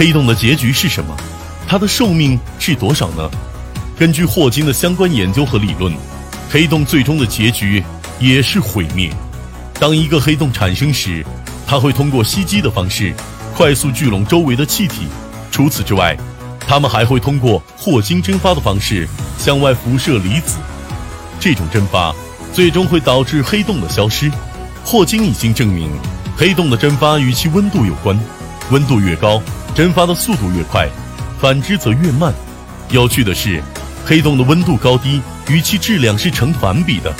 黑洞的结局是什么？它的寿命是多少呢？根据霍金的相关研究和理论，黑洞最终的结局也是毁灭。当一个黑洞产生时，它会通过吸积的方式快速聚拢周围的气体。除此之外，它们还会通过霍金蒸发的方式向外辐射离子。这种蒸发最终会导致黑洞的消失。霍金已经证明，黑洞的蒸发与其温度有关，温度越高，蒸发的速度越快，反之则越慢。有趣的是。黑洞的温度高低与其质量是成反比的，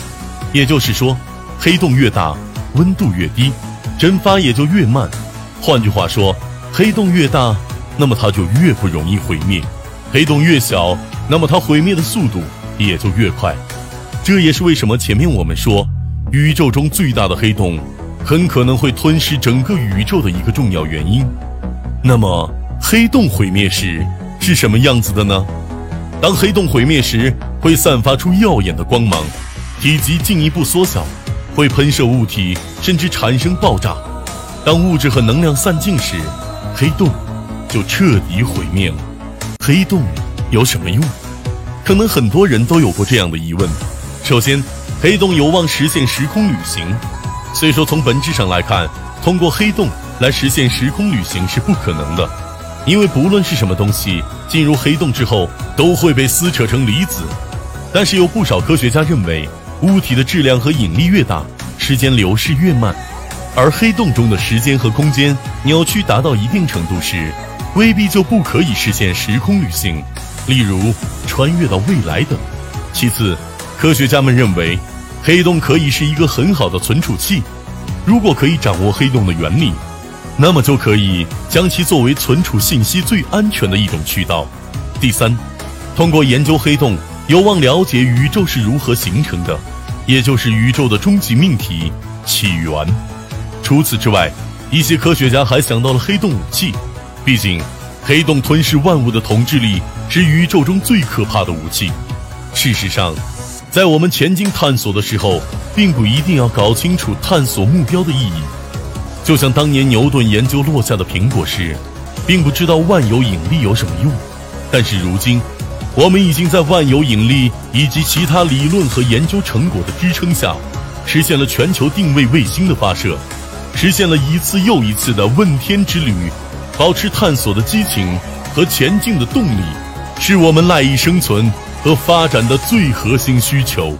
也就是说，黑洞越大，温度越低，蒸发也就越慢。换句话说，黑洞越大，那么它就越不容易毁灭；黑洞越小，那么它毁灭的速度也就越快。这也是为什么前面我们说，宇宙中最大的黑洞很可能会吞噬整个宇宙的一个重要原因。那么，黑洞毁灭时是什么样子的呢？当黑洞毁灭时，会散发出耀眼的光芒，体积进一步缩小，会喷射物体，甚至产生爆炸。当物质和能量散尽时，黑洞就彻底毁灭了。黑洞有什么用？可能很多人都有过这样的疑问。首先，黑洞有望实现时空旅行。虽说从本质上来看，通过黑洞来实现时空旅行是不可能的。因为不论是什么东西进入黑洞之后，都会被撕扯成离子。但是有不少科学家认为，物体的质量和引力越大，时间流逝越慢。而黑洞中的时间和空间扭曲达到一定程度时，未必就不可以实现时空旅行，例如穿越到未来等。其次，科学家们认为，黑洞可以是一个很好的存储器。如果可以掌握黑洞的原理。那么就可以将其作为存储信息最安全的一种渠道。第三，通过研究黑洞，有望了解宇宙是如何形成的，也就是宇宙的终极命题——起源。除此之外，一些科学家还想到了黑洞武器。毕竟，黑洞吞噬万物的统治力是宇宙中最可怕的武器。事实上，在我们前进探索的时候，并不一定要搞清楚探索目标的意义。就像当年牛顿研究落下的苹果时，并不知道万有引力有什么用，但是如今，我们已经在万有引力以及其他理论和研究成果的支撑下，实现了全球定位卫星的发射，实现了一次又一次的问天之旅。保持探索的激情和前进的动力，是我们赖以生存和发展的最核心需求。